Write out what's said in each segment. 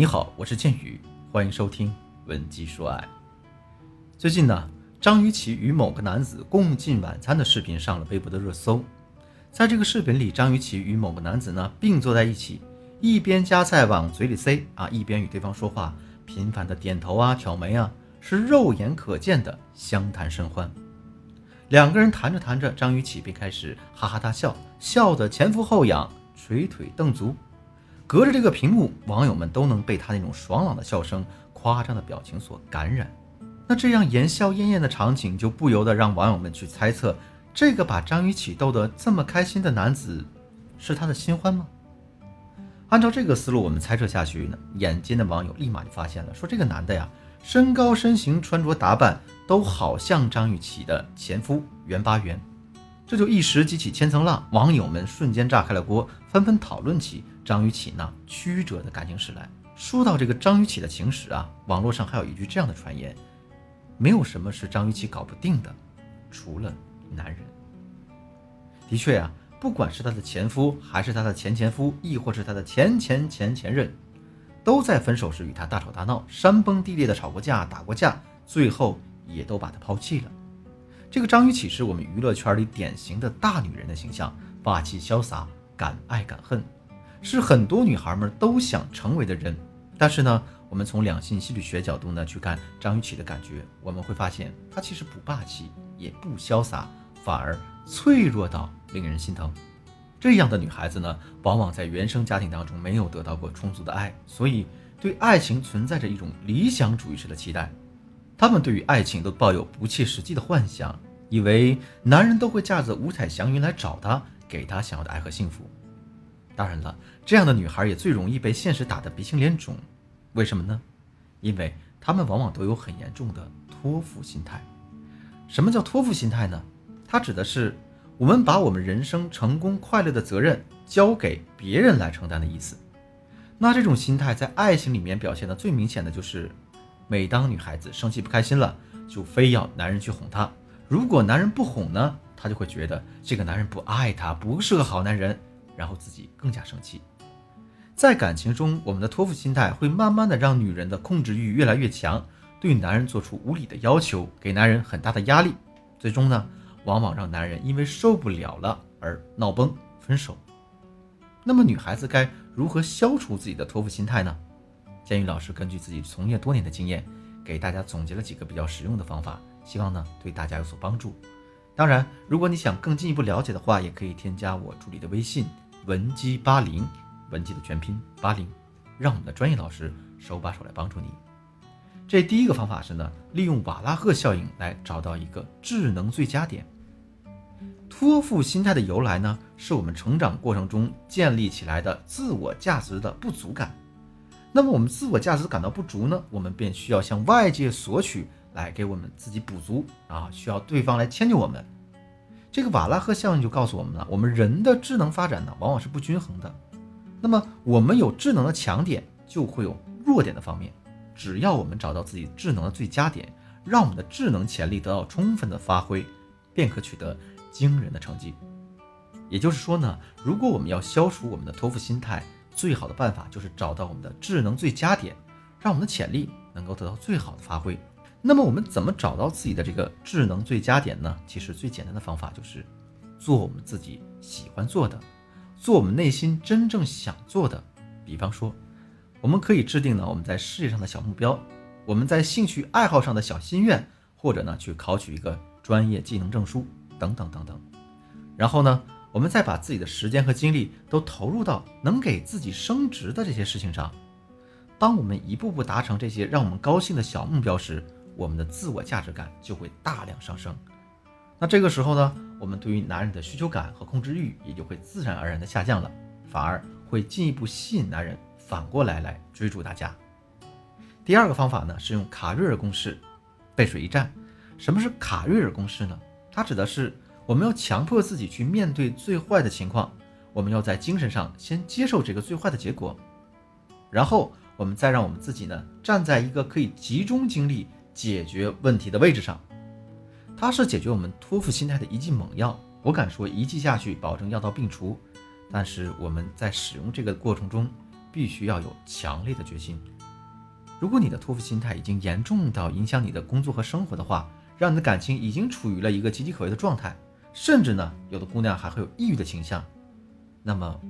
你好，我是剑宇，欢迎收听《文姬说爱》。最近呢，张雨绮与某个男子共进晚餐的视频上了微博的热搜。在这个视频里，张雨绮与某个男子呢并坐在一起，一边夹菜往嘴里塞啊，一边与对方说话，频繁的点头啊、挑眉啊，是肉眼可见的相谈甚欢。两个人谈着谈着，张雨绮便开始哈哈大笑，笑得前俯后仰，捶腿蹬足。隔着这个屏幕，网友们都能被他那种爽朗的笑声、夸张的表情所感染。那这样言笑晏晏的场景，就不由得让网友们去猜测：这个把张雨绮逗得这么开心的男子，是他的新欢吗？按照这个思路，我们猜测下去呢，眼尖的网友立马就发现了，说这个男的呀，身高、身形、穿着打扮都好像张雨绮的前夫袁巴元。这就一时激起千层浪，网友们瞬间炸开了锅，纷纷讨论起张雨绮那曲折的感情史来。说到这个张雨绮的情史啊，网络上还有一句这样的传言：没有什么是张雨绮搞不定的，除了男人。的确呀，不管是她的前夫，还是她的前前夫，亦或是她的前前前前任，都在分手时与她大吵大闹，山崩地裂的吵过架、打过架，最后也都把她抛弃了。这个张雨绮是我们娱乐圈里典型的大女人的形象，霸气潇洒，敢爱敢恨，是很多女孩们都想成为的人。但是呢，我们从两性心理学角度呢去看张雨绮的感觉，我们会发现她其实不霸气，也不潇洒，反而脆弱到令人心疼。这样的女孩子呢，往往在原生家庭当中没有得到过充足的爱，所以对爱情存在着一种理想主义式的期待。他们对于爱情都抱有不切实际的幻想，以为男人都会驾着五彩祥云来找她，给她想要的爱和幸福。当然了，这样的女孩也最容易被现实打得鼻青脸肿。为什么呢？因为她们往往都有很严重的托付心态。什么叫托付心态呢？它指的是我们把我们人生成功快乐的责任交给别人来承担的意思。那这种心态在爱情里面表现的最明显的就是。每当女孩子生气不开心了，就非要男人去哄她。如果男人不哄呢，她就会觉得这个男人不爱她，不是个好男人，然后自己更加生气。在感情中，我们的托付心态会慢慢的让女人的控制欲越来越强，对男人做出无理的要求，给男人很大的压力，最终呢，往往让男人因为受不了了而闹崩分手。那么，女孩子该如何消除自己的托付心态呢？建宇老师根据自己从业多年的经验，给大家总结了几个比较实用的方法，希望呢对大家有所帮助。当然，如果你想更进一步了解的话，也可以添加我助理的微信文姬八零，文姬的全拼八零，让我们的专业老师手把手来帮助你。这第一个方法是呢，利用瓦拉赫效应来找到一个智能最佳点。托付心态的由来呢，是我们成长过程中建立起来的自我价值的不足感。那么我们自我价值感到不足呢，我们便需要向外界索取来给我们自己补足啊，需要对方来迁就我们。这个瓦拉赫效应就告诉我们了，我们人的智能发展呢，往往是不均衡的。那么我们有智能的强点，就会有弱点的方面。只要我们找到自己智能的最佳点，让我们的智能潜力得到充分的发挥，便可取得惊人的成绩。也就是说呢，如果我们要消除我们的托付心态，最好的办法就是找到我们的智能最佳点，让我们的潜力能够得到最好的发挥。那么我们怎么找到自己的这个智能最佳点呢？其实最简单的方法就是做我们自己喜欢做的，做我们内心真正想做的。比方说，我们可以制定呢我们在事业上的小目标，我们在兴趣爱好上的小心愿，或者呢去考取一个专业技能证书等等等等。然后呢？我们再把自己的时间和精力都投入到能给自己升职的这些事情上。当我们一步步达成这些让我们高兴的小目标时，我们的自我价值感就会大量上升。那这个时候呢，我们对于男人的需求感和控制欲也就会自然而然的下降了，反而会进一步吸引男人反过来来追逐大家。第二个方法呢，是用卡瑞尔公式，背水一战。什么是卡瑞尔公式呢？它指的是。我们要强迫自己去面对最坏的情况，我们要在精神上先接受这个最坏的结果，然后我们再让我们自己呢站在一个可以集中精力解决问题的位置上。它是解决我们托付心态的一剂猛药，我敢说一剂下去保证药到病除。但是我们在使用这个过程中，必须要有强烈的决心。如果你的托付心态已经严重到影响你的工作和生活的话，让你的感情已经处于了一个岌岌可危的状态，甚至呢，有的姑娘还会有抑郁的倾向，那么，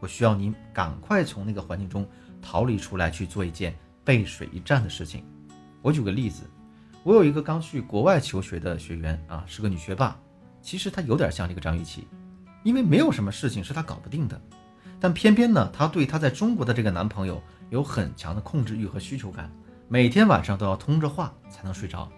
我需要你赶快从那个环境中逃离出来，去做一件背水一战的事情。我举个例子，我有一个刚去国外求学的学员啊，是个女学霸，其实她有点像这个张雨绮，因为没有什么事情是她搞不定的，但偏偏呢，她对她在中国的这个男朋友有很强的控制欲和需求感，每天晚上都要通着话才能睡着。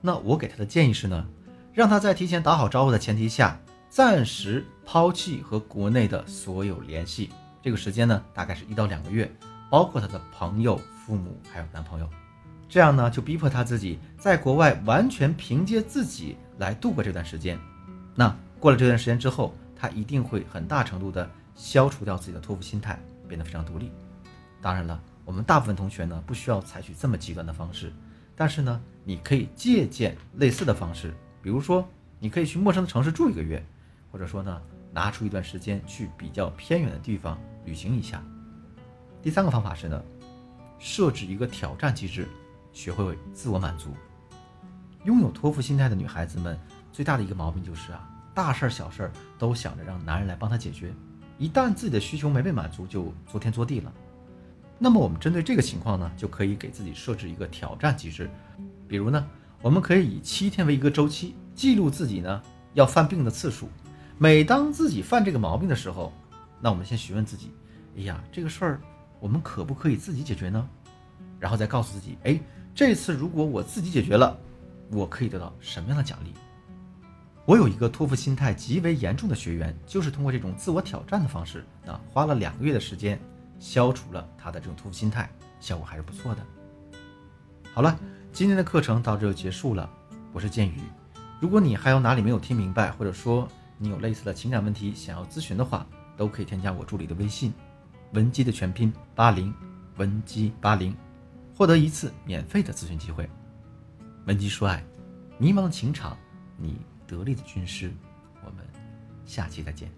那我给她的建议是呢，让他在提前打好招呼的前提下，暂时抛弃和国内的所有联系。这个时间呢，大概是一到两个月，包括她的朋友、父母还有男朋友。这样呢，就逼迫他自己在国外完全凭借自己来度过这段时间。那过了这段时间之后，他一定会很大程度的消除掉自己的托付心态，变得非常独立。当然了，我们大部分同学呢，不需要采取这么极端的方式。但是呢，你可以借鉴类似的方式，比如说，你可以去陌生的城市住一个月，或者说呢，拿出一段时间去比较偏远的地方旅行一下。第三个方法是呢，设置一个挑战机制，学会自我满足。拥有托付心态的女孩子们最大的一个毛病就是啊，大事儿小事儿都想着让男人来帮她解决，一旦自己的需求没被满足，就作天作地了。那么我们针对这个情况呢，就可以给自己设置一个挑战机制，比如呢，我们可以以七天为一个周期，记录自己呢要犯病的次数。每当自己犯这个毛病的时候，那我们先询问自己：哎呀，这个事儿我们可不可以自己解决呢？然后再告诉自己：哎，这次如果我自己解决了，我可以得到什么样的奖励？我有一个托付心态极为严重的学员，就是通过这种自我挑战的方式，啊，花了两个月的时间。消除了他的这种托付心态，效果还是不错的。好了，今天的课程到这就结束了。我是剑宇，如果你还有哪里没有听明白，或者说你有类似的情感问题想要咨询的话，都可以添加我助理的微信，文姬的全拼八零，文姬八零，获得一次免费的咨询机会。文姬说爱，迷茫的情场，你得力的军师。我们下期再见。